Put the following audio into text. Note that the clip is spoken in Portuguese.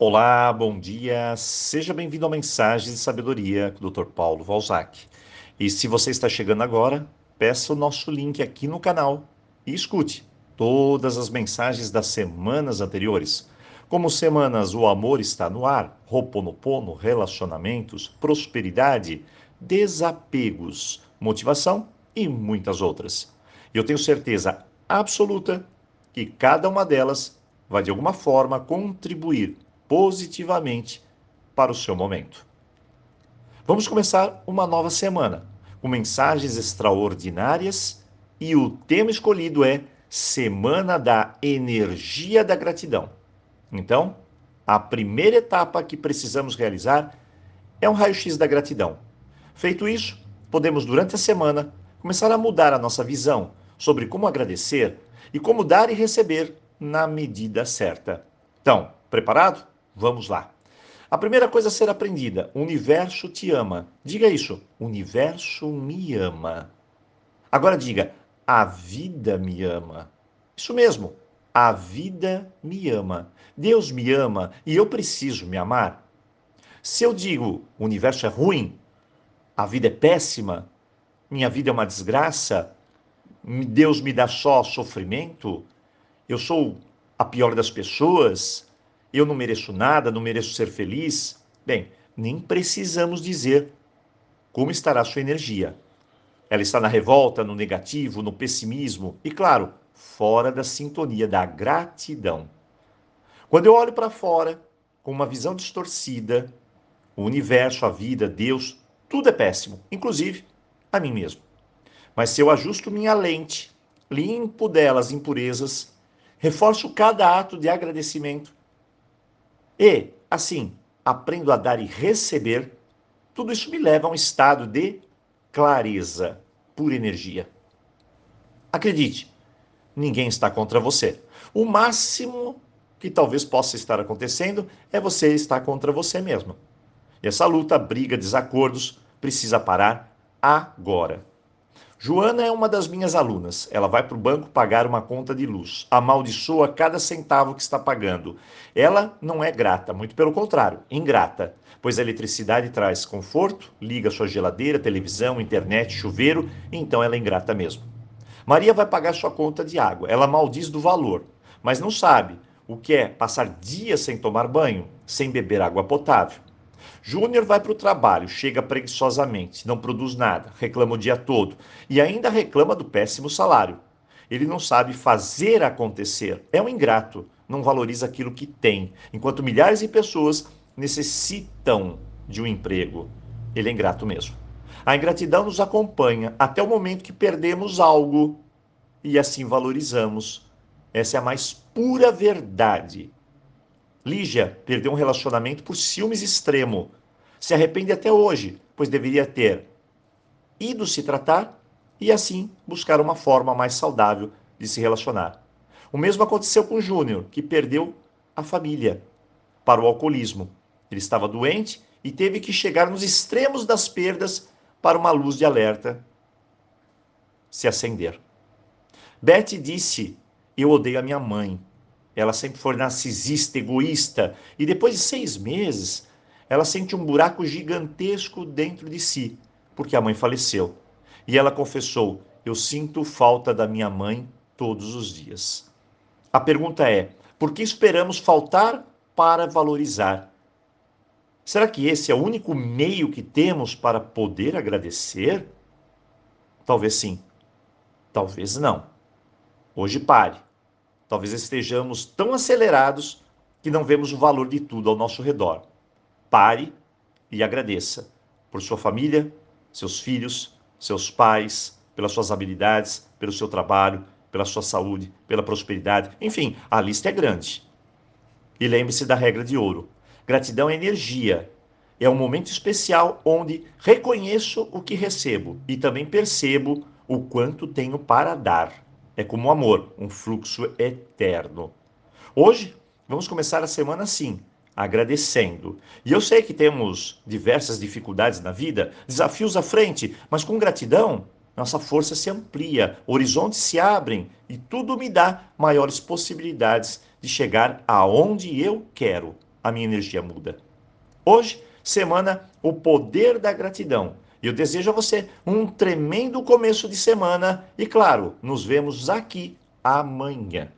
Olá, bom dia, seja bem-vindo a Mensagem de Sabedoria com o Dr. Paulo Valzac. E se você está chegando agora, peça o nosso link aqui no canal e escute todas as mensagens das semanas anteriores, como semanas O Amor Está no Ar, Roponopono, Relacionamentos, Prosperidade, Desapegos, Motivação e muitas outras. Eu tenho certeza absoluta que cada uma delas vai de alguma forma contribuir positivamente para o seu momento. Vamos começar uma nova semana com mensagens extraordinárias e o tema escolhido é Semana da Energia da Gratidão. Então, a primeira etapa que precisamos realizar é um raio-x da gratidão. Feito isso, podemos durante a semana começar a mudar a nossa visão sobre como agradecer e como dar e receber na medida certa. Então, preparado? Vamos lá. A primeira coisa a ser aprendida: o universo te ama. Diga isso. O universo me ama. Agora diga: a vida me ama. Isso mesmo. A vida me ama. Deus me ama e eu preciso me amar. Se eu digo o universo é ruim, a vida é péssima, minha vida é uma desgraça, Deus me dá só sofrimento, eu sou a pior das pessoas, eu não mereço nada, não mereço ser feliz. Bem, nem precisamos dizer como estará sua energia. Ela está na revolta, no negativo, no pessimismo e, claro, fora da sintonia da gratidão. Quando eu olho para fora, com uma visão distorcida, o universo, a vida, Deus, tudo é péssimo, inclusive a mim mesmo. Mas se eu ajusto minha lente, limpo delas impurezas, reforço cada ato de agradecimento e, assim, aprendo a dar e receber, tudo isso me leva a um estado de clareza, pura energia. Acredite, ninguém está contra você. O máximo que talvez possa estar acontecendo é você estar contra você mesmo. E essa luta, briga, desacordos precisa parar agora. Joana é uma das minhas alunas. Ela vai para o banco pagar uma conta de luz. Amaldiçoa cada centavo que está pagando. Ela não é grata, muito pelo contrário, ingrata, pois a eletricidade traz conforto, liga sua geladeira, televisão, internet, chuveiro, então ela é ingrata mesmo. Maria vai pagar sua conta de água. Ela maldiz do valor, mas não sabe o que é passar dias sem tomar banho, sem beber água potável. Júnior vai para o trabalho, chega preguiçosamente, não produz nada, reclama o dia todo e ainda reclama do péssimo salário. Ele não sabe fazer acontecer, é um ingrato, não valoriza aquilo que tem, enquanto milhares de pessoas necessitam de um emprego. Ele é ingrato mesmo. A ingratidão nos acompanha até o momento que perdemos algo e assim valorizamos. Essa é a mais pura verdade. Lígia perdeu um relacionamento por ciúmes extremo. Se arrepende até hoje, pois deveria ter ido se tratar e assim buscar uma forma mais saudável de se relacionar. O mesmo aconteceu com Júnior, que perdeu a família para o alcoolismo. Ele estava doente e teve que chegar nos extremos das perdas para uma luz de alerta se acender. Betty disse: Eu odeio a minha mãe. Ela sempre foi narcisista, egoísta, e depois de seis meses, ela sente um buraco gigantesco dentro de si, porque a mãe faleceu. E ela confessou: Eu sinto falta da minha mãe todos os dias. A pergunta é: por que esperamos faltar para valorizar? Será que esse é o único meio que temos para poder agradecer? Talvez sim, talvez não. Hoje pare Talvez estejamos tão acelerados que não vemos o valor de tudo ao nosso redor. Pare e agradeça por sua família, seus filhos, seus pais, pelas suas habilidades, pelo seu trabalho, pela sua saúde, pela prosperidade. Enfim, a lista é grande. E lembre-se da regra de ouro: gratidão é energia. É um momento especial onde reconheço o que recebo e também percebo o quanto tenho para dar. É como o amor, um fluxo eterno. Hoje, vamos começar a semana assim, agradecendo. E eu sei que temos diversas dificuldades na vida, desafios à frente, mas com gratidão, nossa força se amplia, horizontes se abrem e tudo me dá maiores possibilidades de chegar aonde eu quero. a minha energia muda. Hoje, semana O Poder da Gratidão. E eu desejo a você um tremendo começo de semana e, claro, nos vemos aqui amanhã.